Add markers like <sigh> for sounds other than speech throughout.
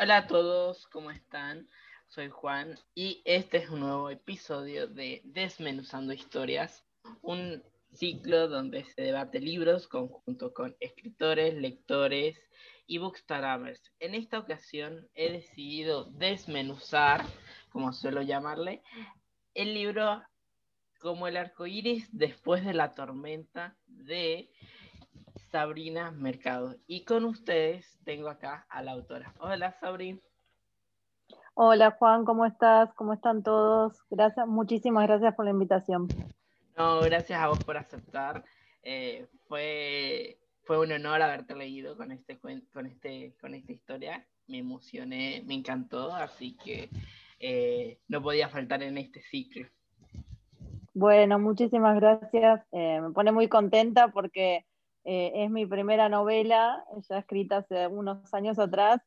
Hola a todos, ¿cómo están? Soy Juan y este es un nuevo episodio de Desmenuzando Historias, un ciclo donde se debate libros conjunto con escritores, lectores y bookstagrammers. En esta ocasión he decidido desmenuzar, como suelo llamarle, el libro como el arco iris después de la tormenta de Sabrina Mercado. Y con ustedes tengo acá a la autora. Hola, Sabrina. Hola, Juan, ¿cómo estás? ¿Cómo están todos? Gracias, muchísimas gracias por la invitación. No, gracias a vos por aceptar. Eh, fue, fue un honor haberte leído con, este, con, este, con esta historia. Me emocioné, me encantó, así que eh, no podía faltar en este ciclo. Bueno, muchísimas gracias. Eh, me pone muy contenta porque eh, es mi primera novela, ya escrita hace unos años atrás,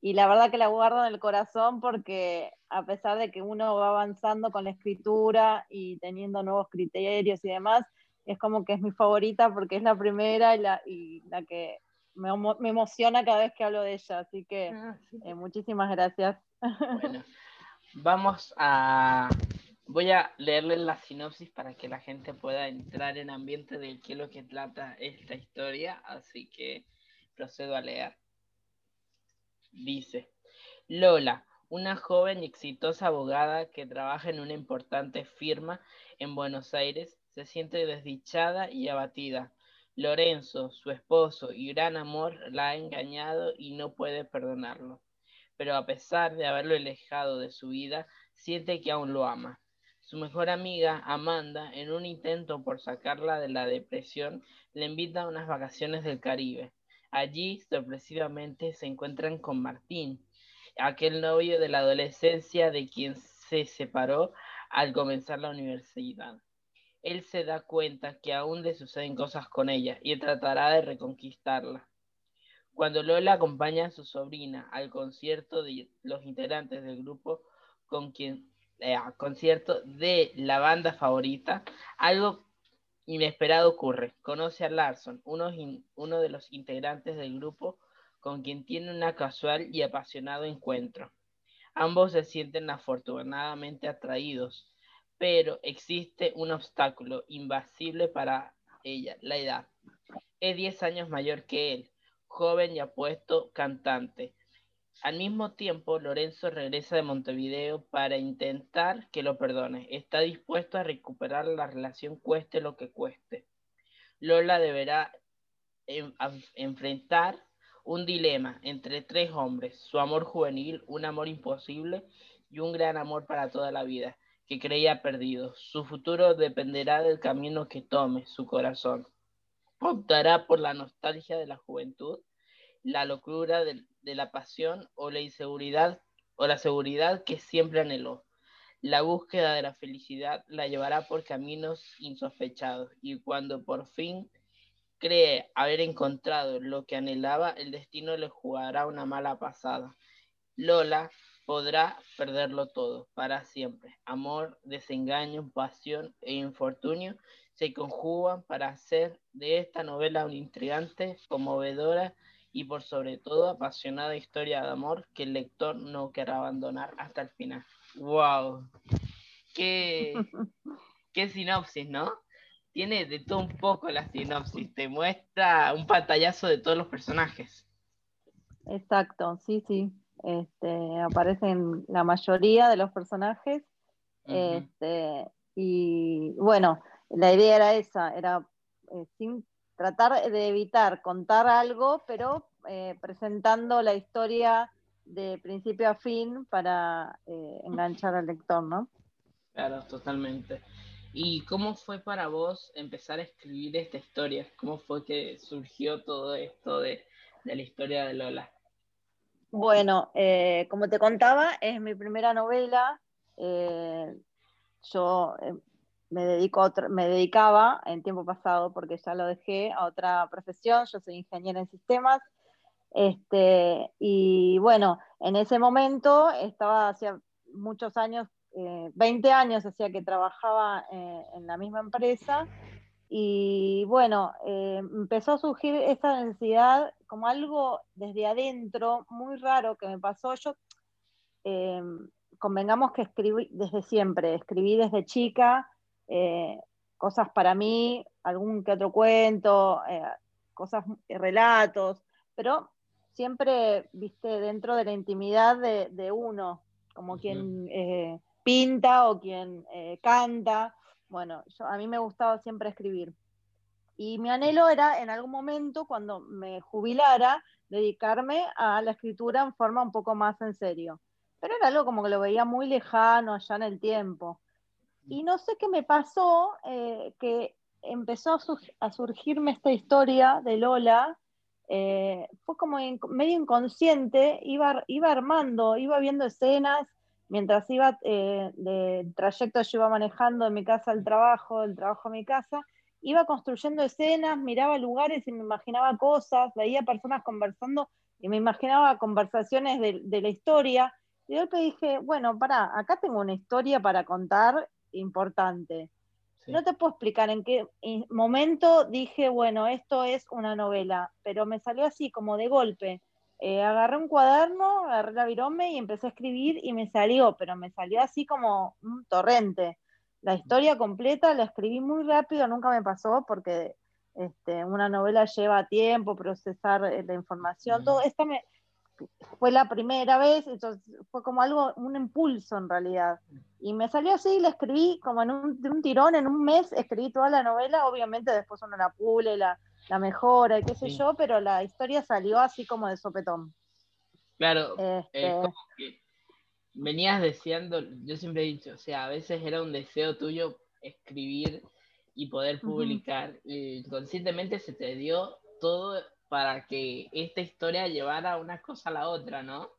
y la verdad que la guardo en el corazón porque a pesar de que uno va avanzando con la escritura y teniendo nuevos criterios y demás, es como que es mi favorita porque es la primera y la, y la que me, emociona cada vez que hablo de ella. Así que ah, eh, muchísimas gracias. <laughs> Bueno, vamos a Voy a leerle la sinopsis para que la gente pueda entrar en ambiente de qué es lo que trata esta historia, así que procedo a leer. Dice, Lola, una joven y exitosa abogada que trabaja en una importante firma en Buenos Aires, se siente desdichada y abatida. Lorenzo, su esposo y gran amor, la ha engañado y no puede perdonarlo. Pero a pesar de haberlo alejado de su vida, siente que aún lo ama. Su mejor amiga, Amanda, en un intento por sacarla de la depresión, le invita a unas vacaciones del Caribe. Allí, sorpresivamente, se encuentran con Martín, aquel novio de la adolescencia de quien se separó al comenzar la universidad. Él se da cuenta que aún le suceden cosas con ella y tratará de reconquistarla. Cuando Lola acompaña a su sobrina al concierto de los integrantes del grupo con quien eh, concierto de la banda favorita, algo inesperado ocurre. Conoce a Larson, uno, uno de los integrantes del grupo con quien tiene una casual y apasionado encuentro. Ambos se sienten afortunadamente atraídos, pero existe un obstáculo invasible para ella, la edad. Es 10 años mayor que él, joven y apuesto cantante, al mismo tiempo, Lorenzo regresa de Montevideo para intentar que lo perdone. Está dispuesto a recuperar la relación cueste lo que cueste. Lola deberá enfrentar un dilema entre tres hombres, su amor juvenil, un amor imposible y un gran amor para toda la vida, que creía perdido. Su futuro dependerá del camino que tome su corazón. Optará por la nostalgia de la juventud, la locura del de la pasión o la inseguridad o la seguridad que siempre anheló. La búsqueda de la felicidad la llevará por caminos insospechados y cuando por fin cree haber encontrado lo que anhelaba, el destino le jugará una mala pasada. Lola podrá perderlo todo para siempre. Amor, desengaño, pasión e infortunio se conjugan para hacer de esta novela una intrigante, conmovedora y por sobre todo apasionada historia de amor que el lector no querrá abandonar hasta el final. ¡Wow! ¡Qué, <laughs> qué sinopsis, ¿no? Tiene de todo un poco la sinopsis, te muestra un pantallazo de todos los personajes. Exacto, sí, sí. Este, aparecen la mayoría de los personajes. este, y bueno, la idea era esa, era eh, sin tratar de evitar contar algo, pero eh, presentando la historia de principio a fin para eh, enganchar al lector, ¿no? Claro, totalmente. ¿Y cómo fue para vos empezar a escribir esta historia? ¿Cómo fue que surgió todo esto de, la historia de Lola? Bueno, eh, como te contaba, es mi primera novela. yo me, dedico me dedicaba en tiempo pasado, porque ya lo dejé, a otra profesión. Yo soy ingeniera en sistemas. Este, y bueno, en ese momento estaba hacía muchos años, 20 eh, años hacía que trabajaba eh, en la misma empresa Y bueno, eh, empezó a surgir esa necesidad como algo desde adentro, muy raro que me pasó. Yo, eh, convengamos que escribí desde siempre, escribí desde chica, eh, cosas para mí, algún que otro cuento, cosas, relatos, pero siempre, viste, dentro de la intimidad de, uno, como quien pinta o quien canta bueno, yo, a mí me gustaba siempre escribir. Y mi anhelo era, en algún momento, cuando me jubilara, dedicarme a la escritura en forma un poco más en serio. Pero era algo como que lo veía muy lejano allá en el tiempo. Y no sé qué me pasó, eh, que empezó a, surgirme esta historia de Lola. Eh, fue como medio inconsciente, iba, iba armando, iba viendo escenas mientras iba eh, de trayecto yo iba manejando de mi casa al trabajo, del trabajo a mi casa, iba construyendo escenas, miraba lugares y me imaginaba cosas, veía personas conversando y me imaginaba conversaciones de, la historia. Y de golpe dije, bueno, para, acá tengo una historia para contar importante. No te puedo explicar en qué momento dije, bueno, esto es una novela, pero me salió así como de golpe. Eh, agarré un cuaderno, agarré la virome y empecé a escribir y me salió, pero me salió así como un torrente. La historia completa la escribí muy rápido, nunca me pasó porque este, una novela lleva tiempo procesar eh, la información, todo. Esta me, fue la primera vez, entonces fue como algo, un impulso en realidad. Y me salió así, la escribí como en un, de un tirón, en un mes escribí toda la novela, obviamente después uno la pule, la, la mejora, qué sé yo, pero la historia salió así como de sopetón. Claro, este... como que venías deseando, yo siempre he dicho, o sea, a veces era un deseo tuyo escribir y poder publicar, y conscientemente se te dio todo para que esta historia llevara una cosa a la otra, ¿no?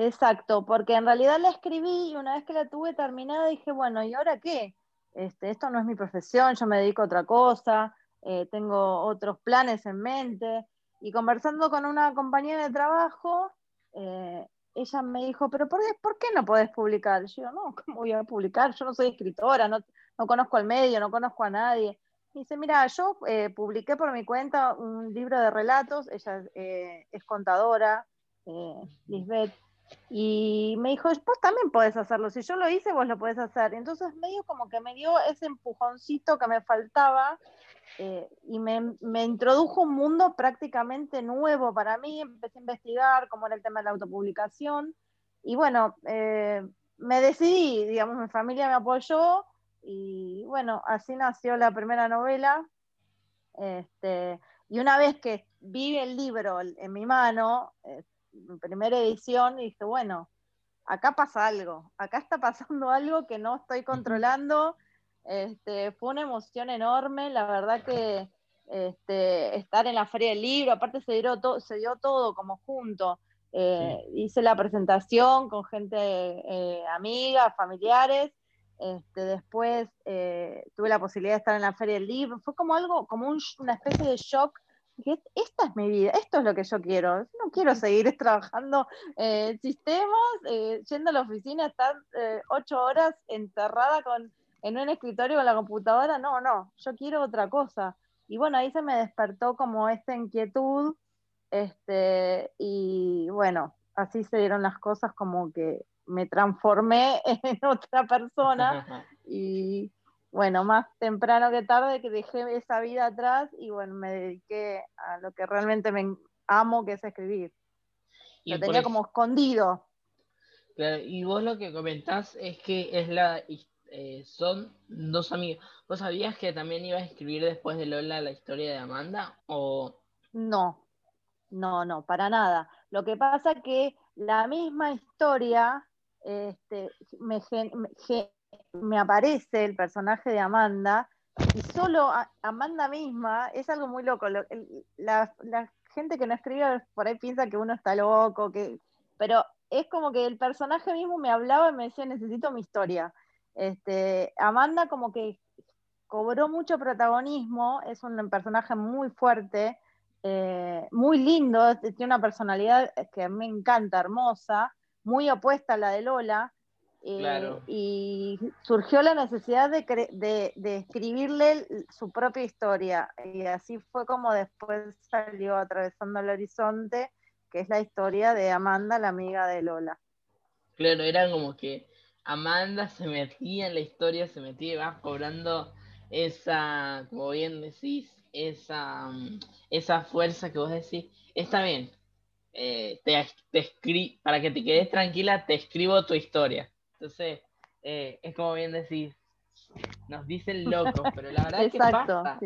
Exacto, porque en realidad la escribí y una vez que la tuve terminada dije, bueno, ¿y ahora qué? Este, esto no es mi profesión, yo me dedico a otra cosa, eh, tengo otros planes en mente. Y conversando con una compañera de trabajo, eh, ella me dijo, pero por, por, qué no podés publicar? Yo, no, ¿cómo voy a publicar? Yo no soy escritora, no, no conozco al medio, no conozco a nadie. Dice, mira, yo eh, publiqué por mi cuenta un libro de relatos, ella es contadora, Lisbeth, y me dijo, vos también podés hacerlo, si yo lo hice, vos lo podés hacer. Entonces medio como que me dio ese empujoncito que me faltaba eh, y me, me, introdujo un mundo prácticamente nuevo para mí, empecé a investigar cómo era el tema de la autopublicación y bueno, eh, me decidí, digamos, mi familia me apoyó y bueno, así nació la primera novela. Este, y una vez que vi el libro en mi mano, eh, primera edición, dije, bueno, acá pasa algo, acá está pasando algo que no estoy controlando. Este, fue una emoción enorme, la verdad que este, estar en la feria del libro, aparte se dio, todo, se dio todo como junto. Eh, hice la presentación con gente eh, amiga, familiares. Este, después eh, tuve la posibilidad de estar en la feria del libro. Fue como algo, como una especie de shock. Dije, esta es mi vida, esto es lo que yo quiero. No quiero seguir <laughs> trabajando en sistemas, yendo a la oficina, estar ocho horas encerrada con en un escritorio con la computadora, no, no, yo quiero otra cosa. Y bueno, ahí se me despertó como esta inquietud, este, y bueno, así se dieron las cosas como que me transformé <laughs> en otra persona <laughs> y bueno, más temprano que tarde que dejé esa vida atrás y bueno, me dediqué a lo que realmente me amo, que es escribir. Y lo tenía como escondido. y vos lo que comentás es que es la eh, son dos amigos. ¿Vos sabías que también iba a escribir después de Lola la historia de Amanda? ¿O... No, no, no, para nada. Lo que pasa que la misma historia este, me, me, aparece el personaje de Amanda y solo Amanda misma es algo muy loco. la, la, gente que no escribe por ahí piensa que uno está loco, que, pero es como que el personaje mismo me hablaba y me decía necesito mi historia. Este, Amanda como que cobró mucho protagonismo, es un personaje muy fuerte, eh, muy lindo, tiene una personalidad que me encanta, hermosa, muy opuesta a la de Lola, Eh, y surgió la necesidad de, escribirle su propia historia. Y así fue como después salió Atravesando el Horizonte, que es la historia de Amanda, la amiga de Lola. Claro, era como que Amanda se metía en la historia, se metía y va cobrando esa, como bien decís, esa, mm, esa fuerza que vos decís. Está bien, eh, te, te para que te quedes tranquila, te escribo tu historia. Entonces, eh, es como bien decir, nos dicen <laughs> locos, pero la verdad es que pasa,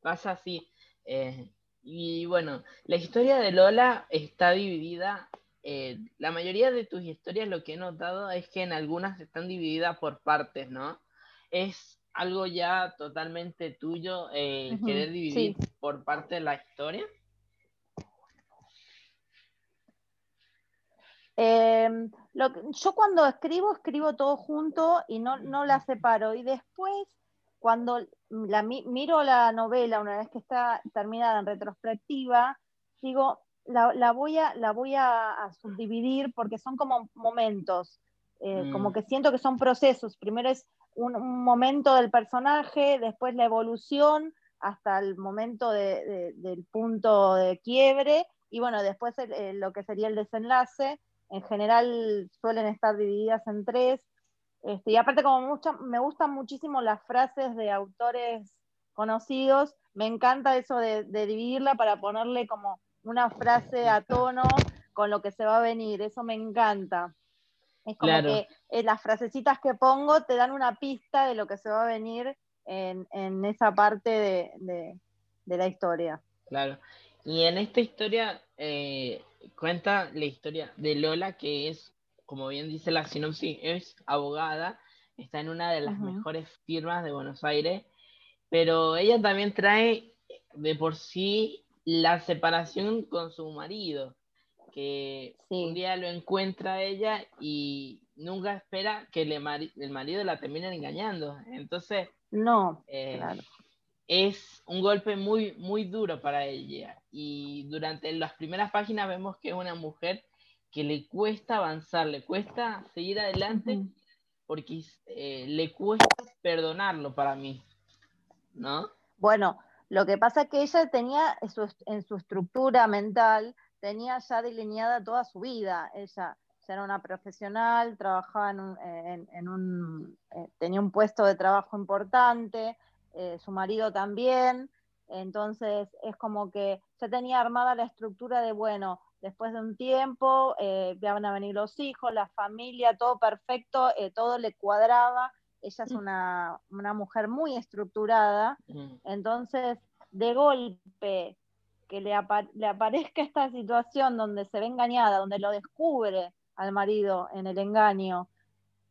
pasa así. Eh, y bueno, la historia de Lola está dividida, eh, la mayoría de tus historias lo que he notado es que en algunas están divididas por partes, ¿no? Es algo ya totalmente tuyo querer dividir por parte de la historia. Em, yo cuando escribo, escribo todo junto y no, no la separo. Y después, cuando la, miro la novela, una vez que está terminada en retrospectiva, digo, la, voy, a, la voy a, subdividir porque son como momentos, eh, como mm. que siento que son procesos. Primero es un, momento del personaje, después la evolución hasta el momento del punto de quiebre y bueno, después lo que sería el desenlace en general suelen estar divididas en tres. Este, y aparte, como me gustan muchísimo las frases de autores conocidos, me encanta eso de, dividirla para ponerle como una frase a tono con lo que se va a venir. Eso me encanta. Es como que eh, las frasecitas que pongo te dan una pista de lo que se va a venir en, esa parte de, la historia. Claro. Y en esta historia, eh, cuenta la historia de Lola, que es, como bien dice la sinopsis, es abogada, está en una de las mejores firmas de Buenos Aires, pero ella también trae de por sí la separación con su marido, que un día lo encuentra ella y nunca espera que el marido la termine engañando. Entonces, no, eh, es un golpe muy, muy duro para ella. Y durante las primeras páginas vemos que es una mujer que le cuesta avanzar, le cuesta seguir adelante, porque eh, le cuesta perdonarlo para mí, ¿no? Bueno, lo que pasa es que ella tenía en su, en su estructura mental, tenía ya delineada toda su vida. Ella ya era una profesional, trabajaba en un, en, un eh, tenía un puesto de trabajo importante, eh, su marido también, entonces es como que ya tenía armada la estructura de, bueno, después de un tiempo eh, van a venir los hijos, la familia, todo perfecto, eh, todo le cuadraba, ella es mm. una, mujer muy estructurada, mm. entonces de golpe que le, le aparezca esta situación donde se ve engañada, donde lo descubre al marido en el engaño,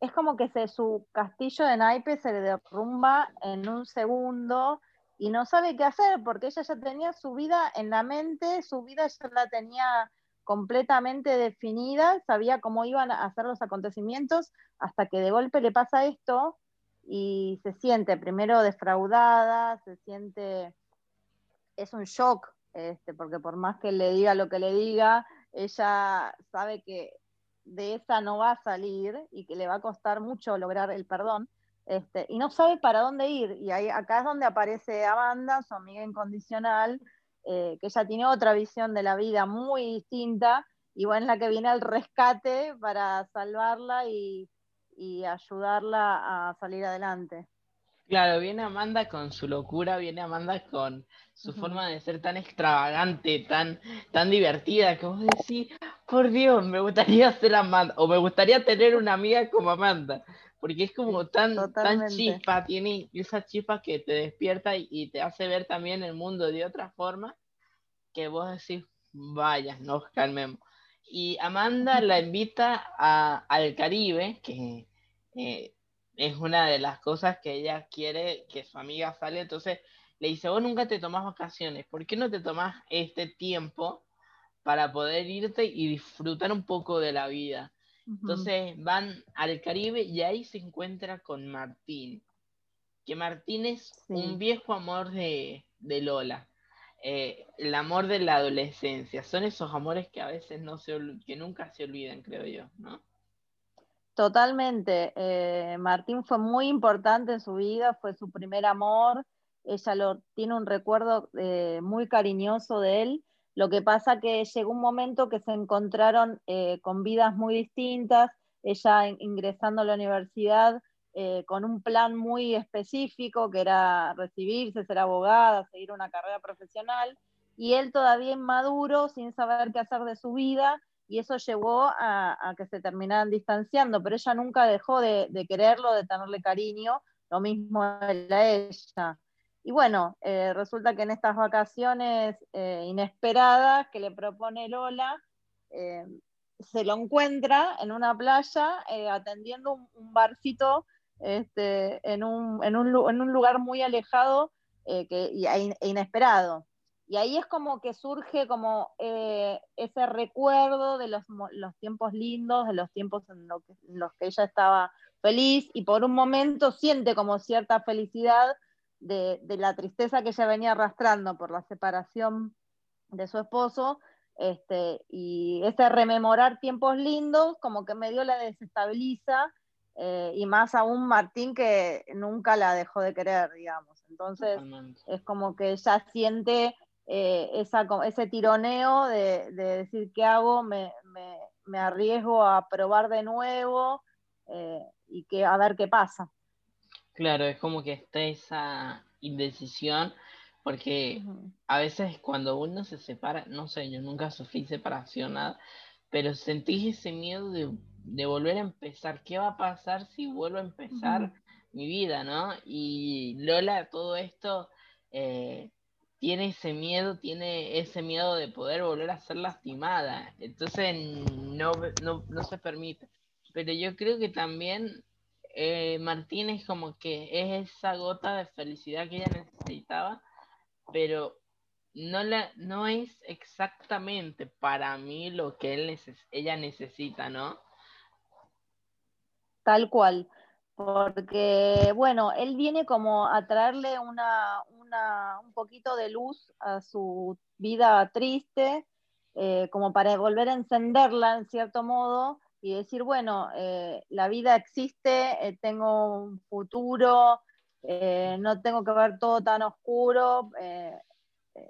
es como que se, su castillo de naipes se le derrumba en un segundo y no sabe qué hacer porque ella ya tenía su vida en la mente, su vida ya la tenía completamente definida, sabía cómo iban a hacer los acontecimientos hasta que de golpe le pasa esto y se siente primero defraudada, se siente, es un shock, este, porque por más que le diga lo que le diga, ella sabe que de esa no va a salir y que le va a costar mucho lograr el perdón, este, y no sabe para dónde ir. Y ahí, acá es donde aparece Amanda, su amiga incondicional, eh, que ella tiene otra visión de la vida muy distinta, y bueno, es la que viene al rescate para salvarla y, y ayudarla a salir adelante. Claro, viene Amanda con su locura, viene Amanda con su forma de ser tan extravagante, tan, tan divertida, que vos decís, por Dios, me gustaría ser Amanda, o me gustaría tener una amiga como Amanda, porque es como tan, tan chispa, tiene esa chispa que te despierta y, te hace ver también el mundo de otra forma, que vos decís, vaya, nos calmemos. Y Amanda la invita al Caribe, que eh, es una de las cosas que ella quiere que su amiga sale, entonces le dice, vos nunca te tomás vacaciones, ¿por qué no te tomás este tiempo para poder irte y disfrutar un poco de la vida? Entonces van al Caribe y ahí se encuentra con Martín, que Martín es un viejo amor de, Lola, eh, el amor de la adolescencia, son esos amores que a veces no se que nunca se olvidan, creo yo, ¿no? Totalmente. Eh, Martín fue muy importante en su vida, fue su primer amor. Ella lo, tiene un recuerdo eh, muy cariñoso de él. Lo que pasa que llegó un momento que se encontraron eh, con vidas muy distintas. Ella ingresando a la universidad con un plan muy específico, que era recibirse, ser abogada, seguir una carrera profesional. Y él todavía inmaduro, sin saber qué hacer de su vida, y eso llevó a, que se terminaran distanciando, pero ella nunca dejó de, quererlo, de tenerle cariño, lo mismo a ella. Y bueno, eh, resulta que en estas vacaciones eh, inesperadas que le propone Lola, eh, se lo encuentra en una playa atendiendo un, barcito este, en, un, en, un, lugar muy alejado que, e inesperado. Y ahí es como que surge como ese recuerdo de los, tiempos lindos, de los tiempos en, los que ella estaba feliz y por un momento siente como cierta felicidad de, la tristeza que ella venía arrastrando por la separación de su esposo. Este, y ese rememorar tiempos lindos como que medio la desestabiliza eh, y más aún Martín que nunca la dejó de querer, digamos. Entonces es como que ella siente eh, esa, ese tironeo de, decir qué hago, me, arriesgo a probar de nuevo eh, y que a ver qué pasa. Claro, es como que está esa indecisión, porque a veces cuando uno se separa, no sé, yo nunca sufrí separación, nada, pero sentís ese miedo de, volver a empezar. ¿Qué va a pasar si vuelvo a empezar mi vida, no? Y Lola, todo esto eh, tiene ese miedo, tiene ese miedo de poder volver a ser lastimada. Entonces no, no, se permite. Pero yo creo que también eh, Martín es como que es esa gota de felicidad que ella necesitaba, pero no, la, no es exactamente para mí lo que él ella necesita, ¿no? Tal cual porque, bueno, él viene como a traerle una, un poquito de luz a su vida triste, eh, como para volver a encenderla en cierto modo y decir, bueno, eh, la vida existe, eh, tengo un futuro, no tengo que ver todo tan oscuro,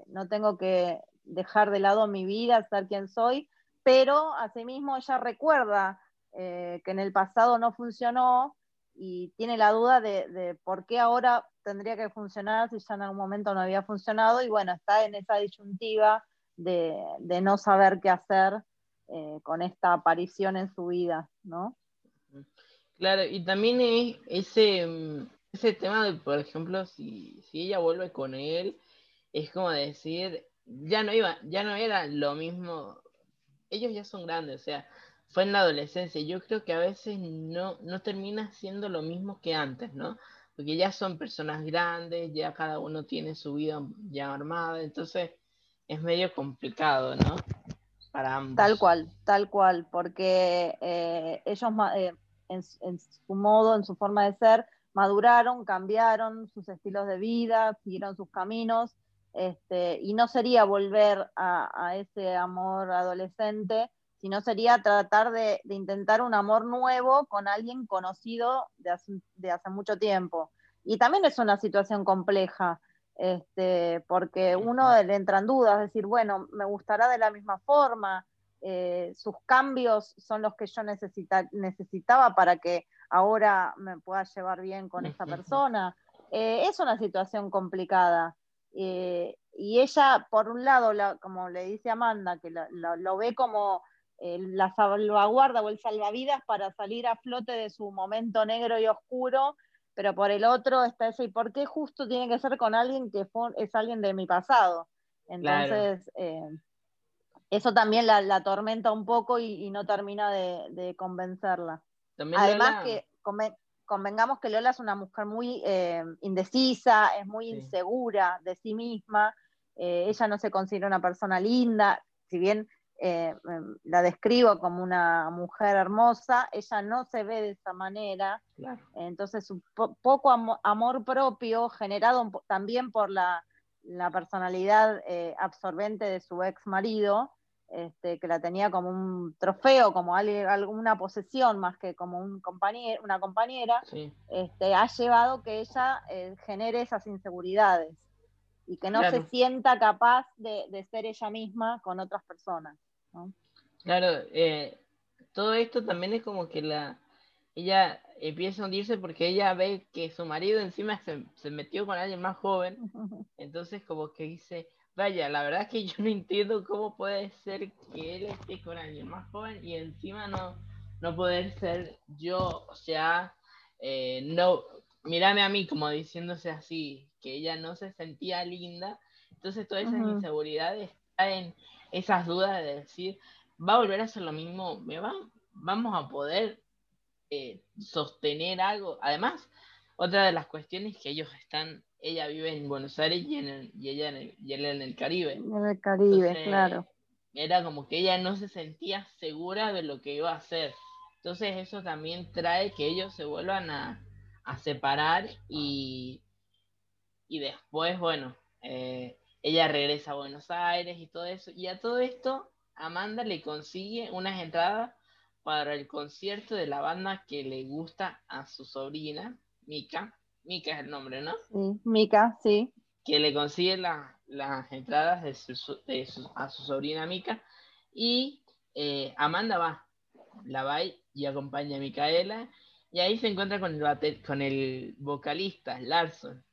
no tengo que dejar de lado mi vida, ser quien soy, pero asimismo ella recuerda que en el pasado no funcionó y tiene la duda de, por qué ahora tendría que funcionar si ya en algún momento no había funcionado y bueno, está en esa disyuntiva de, no saber qué hacer eh, con esta aparición en su vida, ¿no? Claro, y también ese, mm, ese tema de, por ejemplo, si, si ella vuelve con él, es como decir, ya no iba, ya no era lo mismo, ellos ya son grandes, o sea, fue en la adolescencia. Yo creo que a veces no, no termina siendo lo mismo que antes, ¿no? Porque ya son personas grandes, ya cada uno tiene su vida ya armada, entonces es medio complicado, ¿no? Para ambos. Tal cual, tal cual, porque eh, ellos eh, en, su modo, en su forma de ser, maduraron, cambiaron sus estilos de vida, siguieron sus caminos, este, y no sería volver a, a ese amor adolescente sino sería tratar de, intentar un amor nuevo con alguien conocido de hace, mucho tiempo. Y también es una situación compleja, este, porque uno le entran dudas, decir, bueno, me gustará de la misma forma, eh, sus cambios son los que yo necesitaba para que ahora me pueda llevar bien con esta persona. Eh, es una situación complicada. Eh, y ella, por un lado, como le dice Amanda, que lo ve como la salvaguarda o el salvavidas para salir a flote de su momento negro y oscuro, pero por el otro está ese, ¿y por qué justo tiene que ser con alguien que es alguien de mi pasado? Entonces, eh, eso también la, atormenta un poco y, no termina de, convencerla. Además que convengamos que Lola es una mujer muy eh, indecisa, es muy insegura de sí misma, eh, ella no se considera una persona linda, si bien eh, em, la describo como una mujer hermosa, ella no se ve de esa manera, entonces un poco amor propio generado también por la, personalidad eh, absorbente de su ex marido, este, que la tenía como un trofeo, como alguna posesión más que como un compañero, una compañera, este, ha llevado que ella eh, genere esas inseguridades y que no se sienta capaz de, ser ella misma con otras personas. Claro, eh, todo esto también es como que la ella empieza a hundirse porque ella ve que su marido encima se, se metió con alguien más joven, <laughs> entonces como que dice, Vaya, la verdad es que yo no entiendo cómo puede ser que él esté con alguien más joven y encima no, no poder ser yo, o sea, eh, no, mírame a mí como diciéndose así, que ella no se sentía linda. Entonces todas esas inseguridades en esas dudas de decir, va a volver a ser lo mismo, me va, vamos a poder eh, sostener algo. Además, otra de las cuestiones que ellos están ella vive en Buenos Aires y, en y ella en el, y él en el Caribe. En el Caribe, claro. Era como que ella no se sentía segura de lo que iba a hacer. Entonces eso también trae que ellos se vuelvan a, separar y, y después, bueno, eh, ella regresa a Buenos Aires y todo eso. Y a todo esto, Amanda le consigue unas entradas para el concierto de la banda que le gusta a su sobrina, Mika Mika es el nombre, ¿no? Sí, Mika, sí. Que le consigue las entradas de a su sobrina Mika. Y eh, Amanda va, la va y acompaña a Micaela. Y ahí se encuentra con el, con el vocalista, Larson.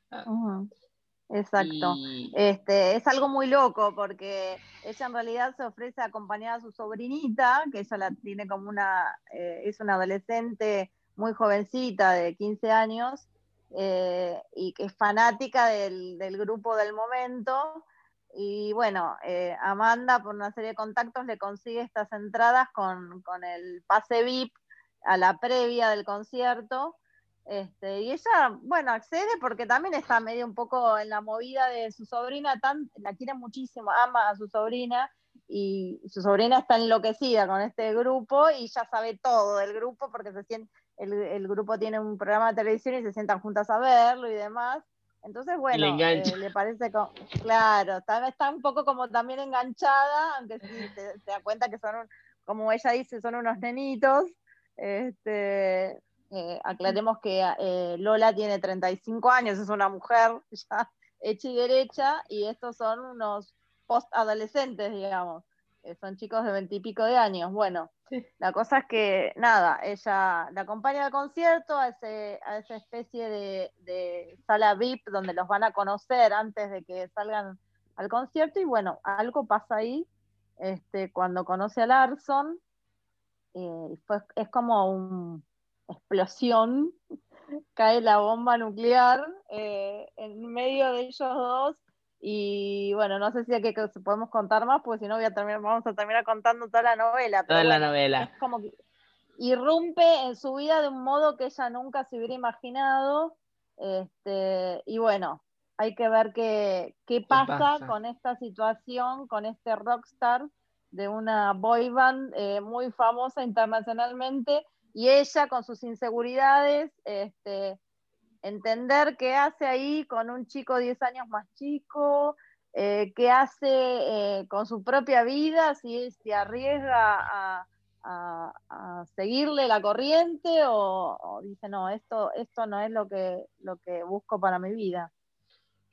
Exacto. Este, es algo muy loco porque ella en realidad se ofrece a acompañar a su sobrinita, que ella la tiene como una, eh, es una adolescente muy jovencita de 15 años, eh, y que es fanática del, grupo del momento. Y bueno, eh, Amanda, por una serie de contactos, le consigue estas entradas con, el pase VIP a la previa del concierto. Este, y ella, bueno, accede porque también está medio un poco en la movida de su sobrina, tan, la quiere muchísimo, ama a su sobrina y su sobrina está enloquecida con este grupo y ya sabe todo del grupo porque se siente, el, grupo tiene un programa de televisión y se sientan juntas a verlo y demás. Entonces, bueno, le, eh, parece, claro, está, está, un poco como también enganchada, aunque sí se, da cuenta que son, como ella dice, son unos nenitos. Este, eh, aclaremos que eh, Lola tiene 35 años, es una mujer <laughs> ya hecha y derecha, y estos son unos post-adolescentes, digamos. son chicos de veintipico de años. Bueno, la cosa es que, nada, ella la acompaña al concierto, a, ese, a esa especie de, sala VIP donde los van a conocer antes de que salgan al concierto y bueno, algo pasa ahí este, cuando conoce a Larson. Eh, es como una explosión, cae la bomba nuclear eh, en medio de ellos dos y bueno, no sé si aquí podemos contar más, porque si no voy a terminar, vamos a terminar contando toda la novela. Toda la novela. Es como que irrumpe en su vida de un modo que ella nunca se hubiera imaginado. Este, y bueno, hay que ver qué, qué, pasa, con esta situación, con este rockstar de una boy band eh, muy famosa internacionalmente y ella con sus inseguridades, este, entender qué hace ahí con un chico 10 años más chico, eh, qué hace eh, con su propia vida, si se arriesga a, seguirle la corriente o, dice, no, esto, esto no es lo que, lo que busco para mi vida.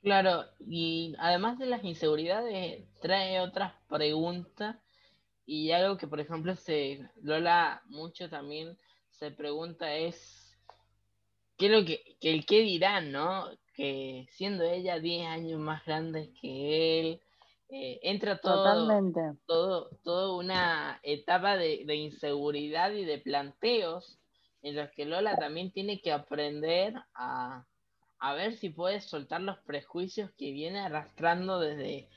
Claro, y además de las inseguridades, trae otras preguntas y algo que, por ejemplo, se Lola mucho también se pregunta es ¿Qué lo que, el qué dirán, no? Que siendo ella 10 años más grande que él, eh, entra todo, todo, toda una etapa de, inseguridad y de planteos en los que Lola también tiene que aprender a, ver si puede soltar los prejuicios que viene arrastrando desde,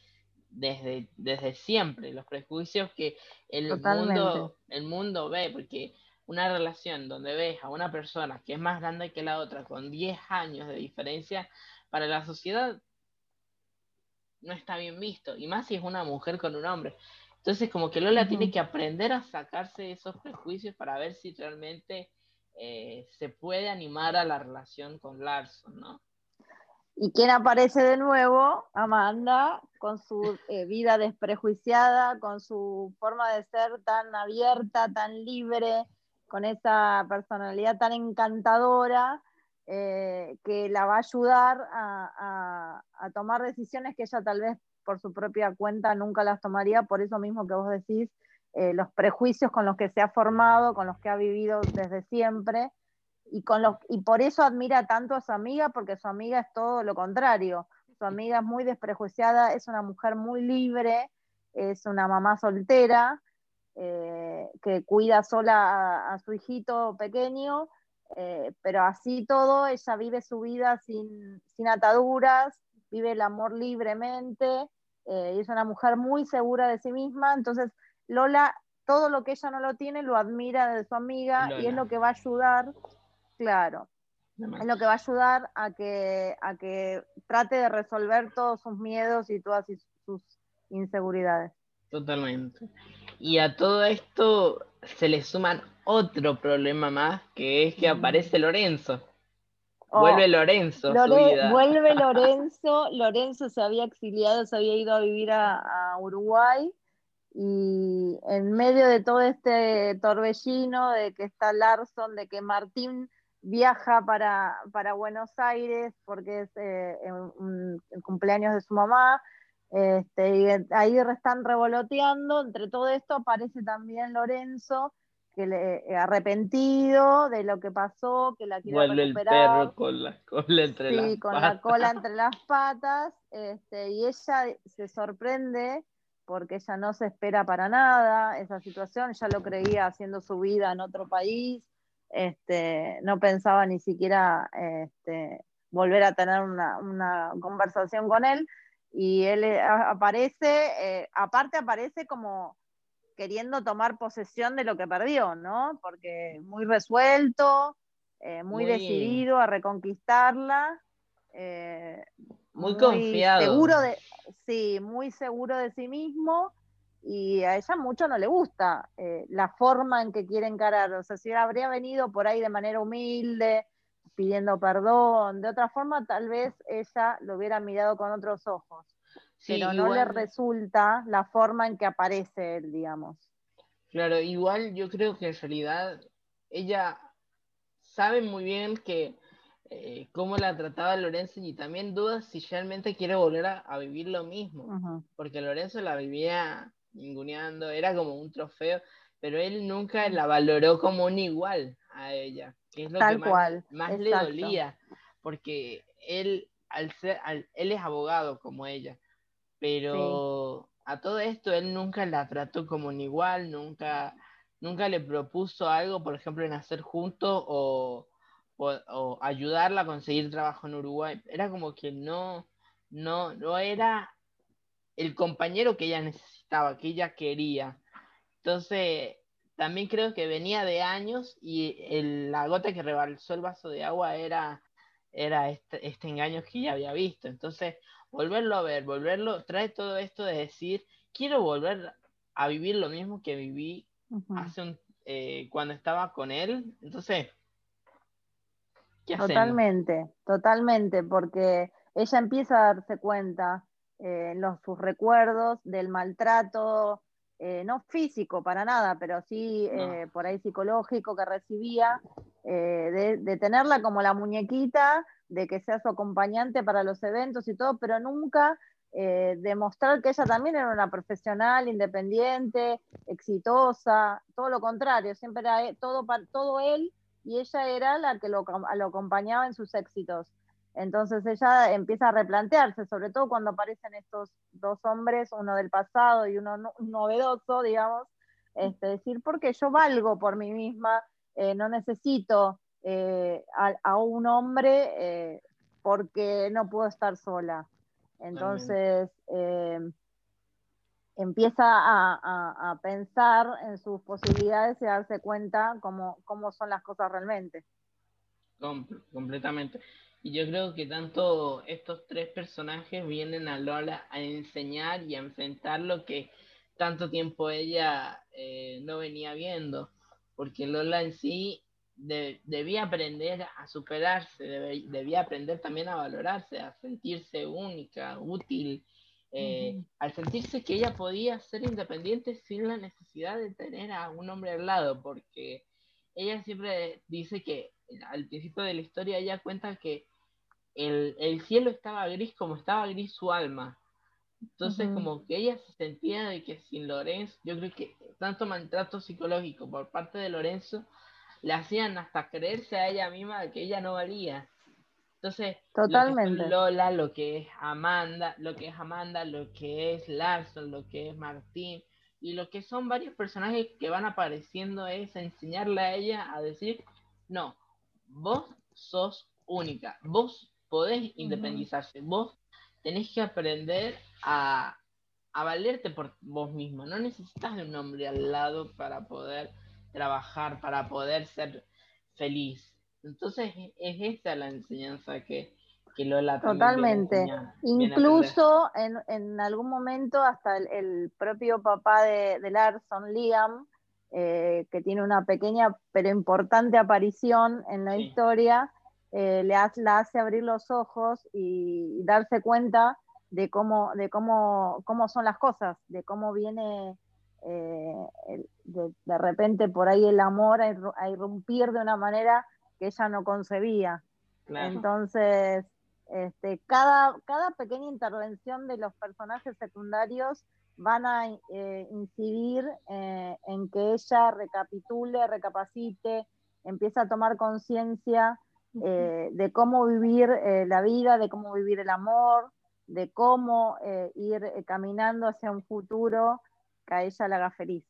desde, desde siempre, los prejuicios que el mundo, el mundo ve, porque una relación donde ves a una persona que es más grande que la otra con 10 años de diferencia, para la sociedad no está bien visto, y más si es una mujer con un hombre. Entonces, como que Lola tiene que aprender a sacarse esos prejuicios para ver si realmente eh, se puede animar a la relación con Larson, ¿no? Y quien aparece de nuevo, Amanda, con su eh, vida desprejuiciada, con su forma de ser tan abierta, tan libre, con esa personalidad tan encantadora, eh, que la va a ayudar a, tomar decisiones que ella tal vez por su propia cuenta nunca las tomaría, por eso mismo que vos decís, eh, los prejuicios con los que se ha formado, con los que ha vivido desde siempre, y, con los, y por eso admira tanto a su amiga, porque su amiga es todo lo contrario. Su amiga es muy desprejuiciada, es una mujer muy libre, es una mamá soltera, eh, que cuida sola a, su hijito pequeño, eh, pero así todo, ella vive su vida sin, ataduras, vive el amor libremente, eh, y es una mujer muy segura de sí misma, entonces Lola, todo lo que ella no lo tiene, lo admira de su amiga y es lo que va a ayudar Claro. Es lo que va a ayudar a que, a que trate de resolver todos sus miedos y todas sus inseguridades. Totalmente. Y a todo esto se le suman otro problema más, que es que aparece Lorenzo. Oh, vuelve Lorenzo. Vuelve <laughs> Lorenzo. Lorenzo se había exiliado, se había ido a vivir a Uruguay y en medio de todo este torbellino de que está Larson, de que Martín viaja para, Buenos Aires porque es eh, el cumpleaños de su mamá, este, y ahí están revoloteando, entre todo esto aparece también Lorenzo, que le, eh, arrepentido de lo que pasó, que la quiere recuperar. el perro con la cola entre las patas. con la cola <laughs> entre las patas, este, y ella se sorprende porque ella no se espera para nada esa situación, ya lo creía haciendo su vida en otro país, este, no pensaba ni siquiera este, volver a tener una, conversación con él. Y él eh, aparece, eh, aparte aparece como queriendo tomar posesión de lo que perdió, ¿no? Porque muy resuelto, eh, muy, decidido a reconquistarla. muy, confiado. Seguro de, sí, muy seguro de sí mismo y a ella mucho no le gusta eh, la forma en que quiere encarar. O sea, si habría venido por ahí de manera humilde, pidiendo perdón, de otra forma tal vez ella lo hubiera mirado con otros ojos. pero no le resulta la forma en que aparece él, digamos. Claro, igual yo creo que en realidad ella sabe muy bien que eh, cómo la trataba Lorenzo y también duda si realmente quiere volver a, vivir lo mismo, porque Lorenzo la vivía ninguneando, era como un trofeo, pero él nunca la valoró como un igual a ella, que es lo que más, le dolía, porque él, al ser, él es abogado como ella, pero a todo esto él nunca la trató como un igual, nunca, nunca le propuso algo, por ejemplo, en hacer juntos o, o, ayudarla a conseguir trabajo en Uruguay. Era como que no, no, no era el compañero que ella necesitaba, que ella quería. Entonces, también creo que venía de años y la gota que rebalsó el vaso de agua era, era este, este, engaño que ella había visto. Entonces, volverlo a ver, volverlo, trae todo esto de decir, quiero volver a vivir lo mismo que viví hace un, eh, cuando estaba con él. Entonces, totalmente, totalmente, porque ella empieza a darse cuenta eh, los, sus recuerdos del maltrato, eh, no físico para nada, pero sí eh, por ahí psicológico que recibía, de, tenerla como la muñequita, de que sea su acompañante para los eventos y todo, pero nunca demostrar que ella también era una profesional, independiente, exitosa, todo lo contrario, siempre era todo, todo él y ella era la que lo, lo acompañaba en sus éxitos. Entonces ella empieza a replantearse, sobre todo cuando aparecen estos dos hombres, uno del pasado y uno novedoso, digamos, este, decir, porque yo valgo por mí misma, eh, no necesito eh, a, un hombre eh, porque no puedo estar sola. Entonces empieza a, pensar en sus posibilidades y darse cuenta cómo, cómo son las cosas realmente. completamente. Y yo creo que tanto estos tres personajes vienen a Lola a enseñar y a enfrentar lo que tanto tiempo ella eh, no venía viendo. Porque Lola en sí debía aprender a superarse, debía aprender también a valorarse, a sentirse única, útil, eh, al sentirse que ella podía ser independiente sin la necesidad de tener a un hombre al lado, porque ella siempre dice que al principio de la historia ella cuenta que el, cielo estaba gris como estaba gris su alma. Entonces, como que ella se sentía de que sin Lorenzo, yo creo que tanto maltrato psicológico por parte de Lorenzo le hacían hasta creerse a ella misma que ella no valía. Entonces, Totalmente. Lo que Lola, lo que es Amanda, lo que es Amanda, lo que es Larson, lo que es Martín, y lo que son varios personajes que van apareciendo es enseñarle a ella a decir, no, vos sos única, vos podés independizarse, vos tenés que aprender a, a valerte por vos mismo, no necesitas de un hombre al lado para poder trabajar, para poder ser feliz. Entonces es esa la enseñanza que, que Lola Totalmente. Incluso en, en, algún momento hasta el, propio papá de, de Larson, Liam, eh, que tiene una pequeña pero importante aparición en la historia, eh, le hace, la hace abrir los ojos y, darse cuenta de cómo, de cómo, cómo son las cosas, de cómo viene eh, de, de, repente por ahí el amor a, a irrumpir de una manera que ella no concebía. Entonces, este, cada, cada pequeña intervención de los personajes secundarios van a eh, incidir eh, en que ella recapitule, recapacite, empiece a tomar conciencia eh, de cómo vivir la vida, de cómo vivir el amor, de cómo ir caminando hacia un futuro que a ella la haga feliz.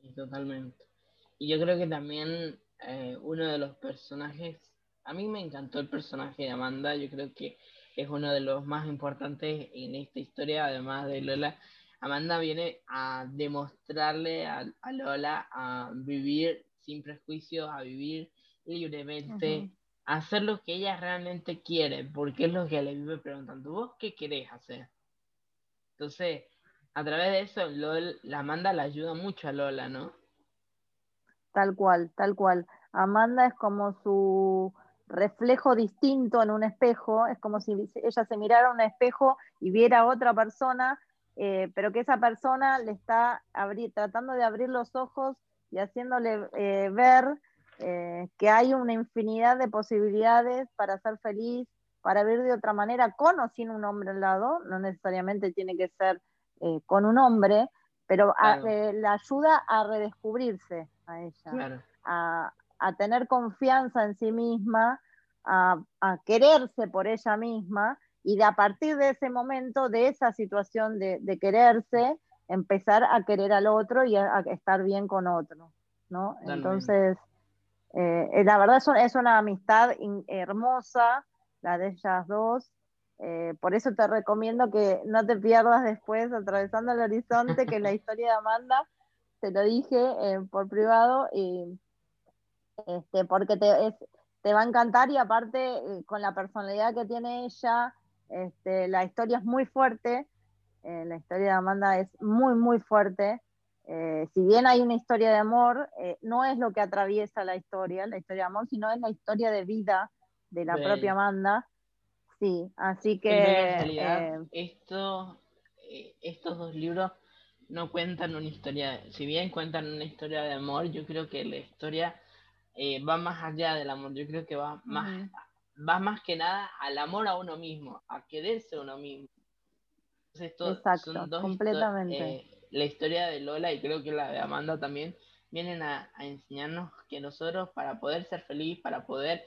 Sí, totalmente. Y yo creo que también eh, uno de los personajes, a mí me encantó el personaje de Amanda, yo creo que es uno de los más importantes en esta historia, además de Lola. Amanda viene a demostrarle a, Lola a vivir sin prejuicios, a vivir libremente, a hacer lo que ella realmente quiere, porque es lo que le vive preguntando, ¿vos qué querés hacer? Entonces, a través de eso, la Amanda le ayuda mucho a Lola, ¿no? Tal cual, tal cual. Amanda es como su reflejo distinto en un espejo, es como si ella se mirara a un espejo y viera a otra persona, eh, pero que esa persona le está tratando de abrir los ojos y haciéndole eh, ver eh, que hay una infinidad de posibilidades para ser feliz, para vivir de otra manera, con o sin un hombre al lado, no necesariamente tiene que ser con un hombre, pero la ayuda a redescubrirse a ella, a, tener confianza en sí misma, a, quererse por ella misma y de a partir de ese momento, de esa situación de, quererse, empezar a querer al otro y a, estar bien con otro, ¿no? Entonces, eh, la verdad es, es una amistad hermosa, la de ellas dos, eh, por eso te recomiendo que no te pierdas después atravesando el horizonte, que la <laughs> historia de Amanda te lo dije eh, por privado, y, este, porque te, te va a encantar y aparte eh, con la personalidad que tiene ella, este, la historia es muy fuerte, eh, la historia de Amanda es muy, muy fuerte. Si bien hay una historia de amor, no es lo que atraviesa la historia, la historia de amor, sino es la historia de vida de la propia Amanda. Sí, así que... En esto, estos dos libros no cuentan una historia, si bien cuentan una historia de amor, yo creo que la historia eh, va más allá del amor, yo creo que va más, va más que nada al amor a uno mismo, a quererse a uno mismo. Exacto, completamente. Eh, la historia de Lola y creo que la de Amanda también vienen a, enseñarnos que nosotros para poder ser feliz, para poder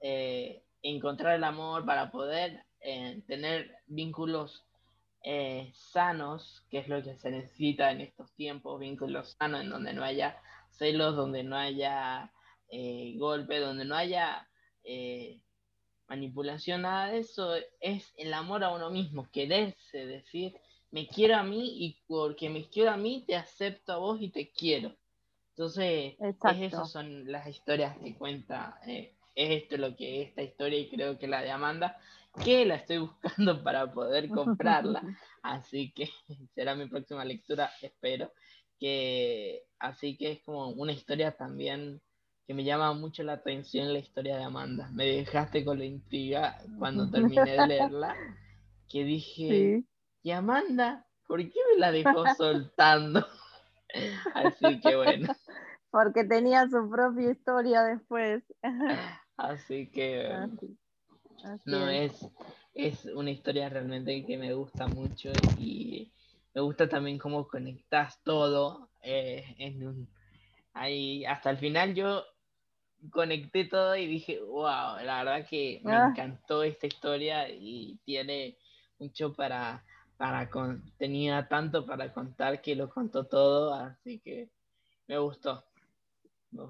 eh, encontrar el amor, para poder tener vínculos eh, sanos, que es lo que se necesita en estos tiempos, vínculos sanos en donde no haya celos, donde no haya eh, golpe, donde no haya eh, manipulación, nada de eso, es el amor a uno mismo, quererse, decir, me quiero a mí y porque me quiero a mí te acepto a vos y te quiero. Entonces, esas son las historias que cuenta, es esto lo que es esta historia y creo que la de Amanda que la estoy <laughs> buscando para poder comprarla. <laughs> Así que <laughs> será mi próxima lectura, espero. Que, así que es como una historia también que me llama mucho la atención la historia de Amanda. Me dejaste con la intriga cuando terminé de leerla, que dije, ¿y Amanda? ¿Por qué me la dejó <laughs> soltando? <laughs> Así que bueno. Porque tenía su propia historia después. Así que no es. es. una historia realmente que me gusta mucho y me gusta también cómo conectas todo eh, en un, ahí hasta el final yo conecté todo y dije, wow, la verdad que me ah. encantó esta historia y tiene mucho para, para tenía tanto para contar que lo contó todo, así que me gustó.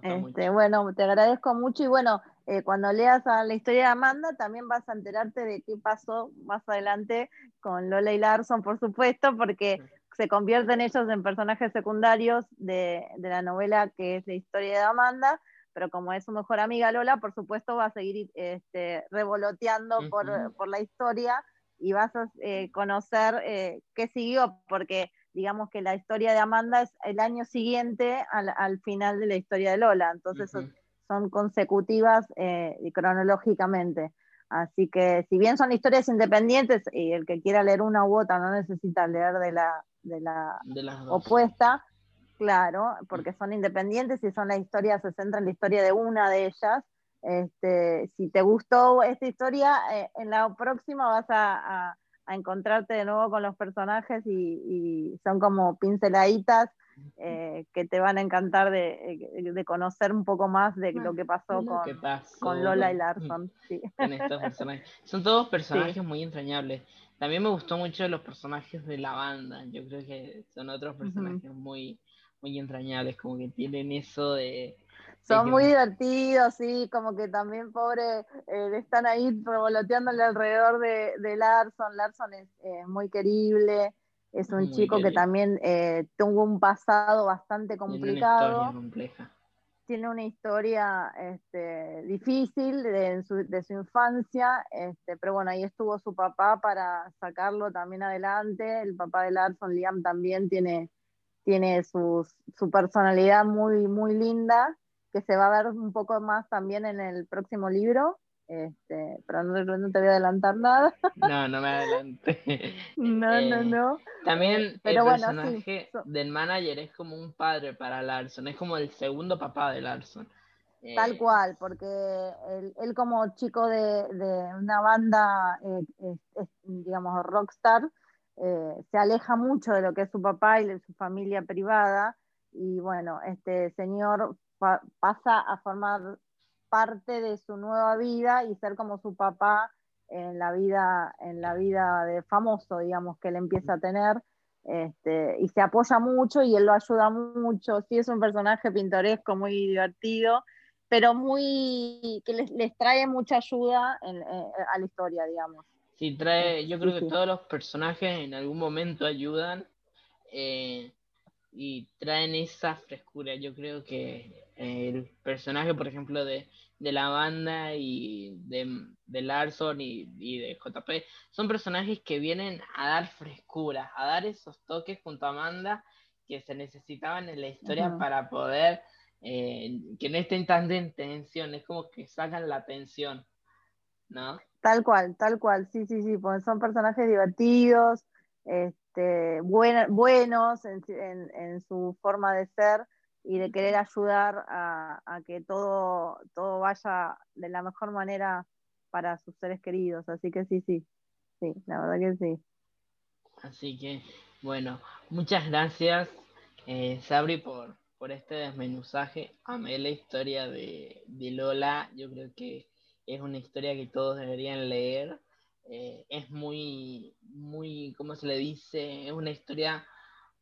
este, bueno, te agradezco mucho y bueno, eh, cuando leas a la historia de Amanda también vas a enterarte de qué pasó más adelante con Lola y Larson, por supuesto, porque se convierten ellos en personajes secundarios de, de la novela que es la historia de Amanda, pero como es su mejor amiga Lola, por supuesto va a seguir este, revoloteando por, la historia y vas a eh, conocer eh, qué siguió, porque digamos que la historia de Amanda es el año siguiente al, final de la historia de Lola, entonces son, consecutivas eh, cronológicamente. Así que si bien son historias independientes y el que quiera leer una u otra no necesita leer de la, de la opuesta, Claro, porque son independientes y son la historia, se centra en la historia de una de ellas. Este, si te gustó esta historia, eh, en la próxima vas a, encontrarte de nuevo con los personajes y, son como pinceladitas eh, que te van a encantar de, de, conocer un poco más de lo que pasó, con, con, Lola y Larson. <laughs> Son todos personajes muy entrañables. También me gustó mucho los personajes de la banda. Yo creo que son otros personajes muy, muy entrañables, como que tienen eso de... Son muy divertidos, sí, como que también, pobre, eh, están ahí revoloteándole alrededor de, de Larson. Larson es muy querible, es un chico que también eh, tuvo un pasado bastante complicado. Tiene una historia este, difícil de, su, de, su, infancia, este, pero bueno, ahí estuvo su papá para sacarlo también adelante. El papá de Larson, Liam, también tiene tiene su, personalidad muy, muy linda, que se va a ver un poco más también en el próximo libro. Este, pero no, te voy a adelantar nada. No, no me adelante. <laughs> no, no, eh, no. También el personaje del manager es como un padre para Larson, es como el segundo papá de Larson. Tal eh, cual, porque él, como chico de, una banda, eh, digamos, rockstar, se aleja mucho de lo que es su papá y de su familia privada, y bueno, este señor pasa a formar parte de su nueva vida y ser como su papá en la vida, en la vida de famoso, digamos, que él empieza a tener. Este, y se apoya mucho y él lo ayuda mucho. Sí, es un personaje pintoresco, muy divertido, pero muy que les, trae mucha ayuda eh, a la historia, digamos. Sí, trae, yo creo que todos los personajes en algún momento ayudan eh, y traen esa frescura. Yo creo que el personaje, por ejemplo, de, la banda y de, de Larson y, de JP, son personajes que vienen a dar frescura, a dar esos toques junto a Amanda que se necesitaban en la historia para poder eh, que no estén tan de tensión, es como que sacan la tensión, ¿no? Tal cual, tal cual, sí, sí, sí, porque son personajes divertidos, este, buenos en, su forma de ser y de querer ayudar a, que todo, todo vaya de la mejor manera para sus seres queridos. Así que sí, sí, sí, la verdad que sí. Así que, bueno, muchas gracias, eh, Sabri, por, por este desmenuzaje. Amé la historia de, de Lola, yo creo que es una historia que todos deberían leer. Eh, es muy, muy, ¿cómo se le dice? Es una historia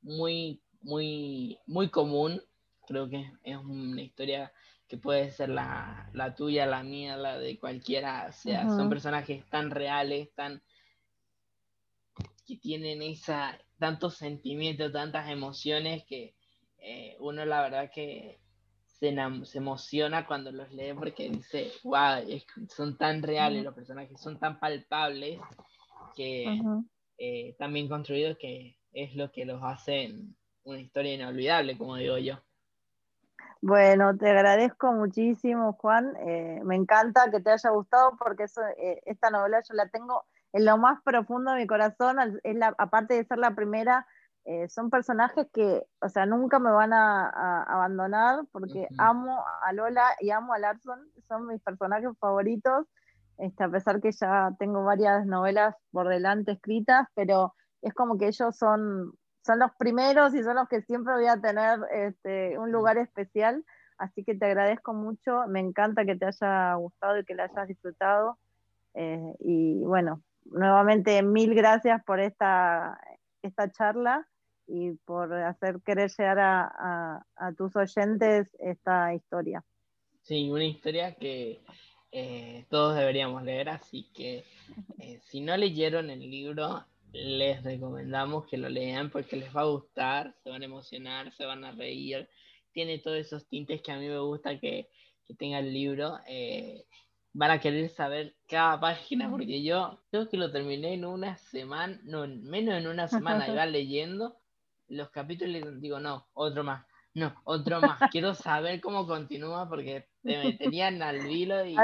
muy, muy, muy común. Creo que es una historia que puede ser la, tuya, la mía, la de cualquiera. O sea, son personajes tan reales, tan que tienen esa tantos sentimientos, tantas emociones que eh, uno la verdad que se, emociona cuando los lee porque dice, wow, son tan reales los personajes, son tan palpables que eh, tan bien construidos que es lo que los hace una historia inolvidable, como digo yo. Bueno, te agradezco muchísimo, Juan. Eh, me encanta que te haya gustado porque eh, esta novela yo la tengo en lo más profundo de mi corazón. Es la, aparte de ser la primera, eh, son personajes que, o sea, nunca me van a, abandonar porque amo a Lola y amo a Larson. Son mis personajes favoritos, este, a pesar que ya tengo varias novelas por delante escritas, pero es como que ellos son son los primeros y son los que siempre voy a tener este, un lugar especial. Así que te agradezco mucho, me encanta que te haya gustado y que la hayas disfrutado. Eh, y bueno, nuevamente mil gracias por esta, esta charla y por hacer querer llegar a, tus oyentes esta historia. Sí, una historia que eh, todos deberíamos leer, así que eh, <laughs> si no leyeron el libro, les recomendamos que lo lean porque les va a gustar, se van a emocionar, se van a reír. Tiene todos esos tintes que a mí me gusta que, tenga el libro. Eh, van a querer saber cada página porque yo creo que lo terminé en una semana, no, menos en una semana, iba <laughs> leyendo los capítulos y digo, no, otro más, no, otro más. <laughs> Quiero saber cómo continúa porque <laughs> me tenían al vilo y...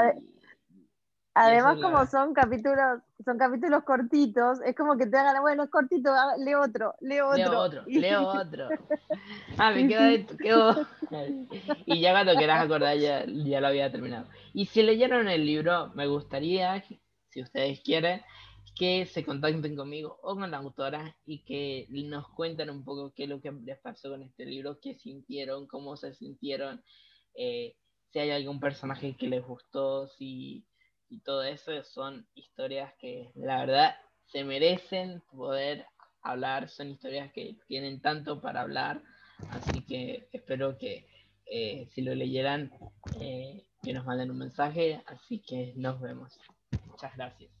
Además, como son capítulos, son capítulos cortitos, es como que te hagan, bueno, es cortito, leo otro, leo otro. Leo otro, leo <laughs> otro. Ah, me queda esto, quedó. Y ya cuando quieras acordar ya, ya lo había terminado. Y si leyeron el libro, me gustaría, si ustedes quieren, que se contacten conmigo o con la autora y que nos cuenten un poco qué es lo que les pasó con este libro, qué sintieron, cómo se sintieron, eh, si hay algún personaje que les gustó, si y todo eso son historias que la verdad se merecen poder hablar, son historias que tienen tanto para hablar, así que espero que eh, si lo leyeran, eh, que nos manden un mensaje, así que nos vemos. Muchas gracias.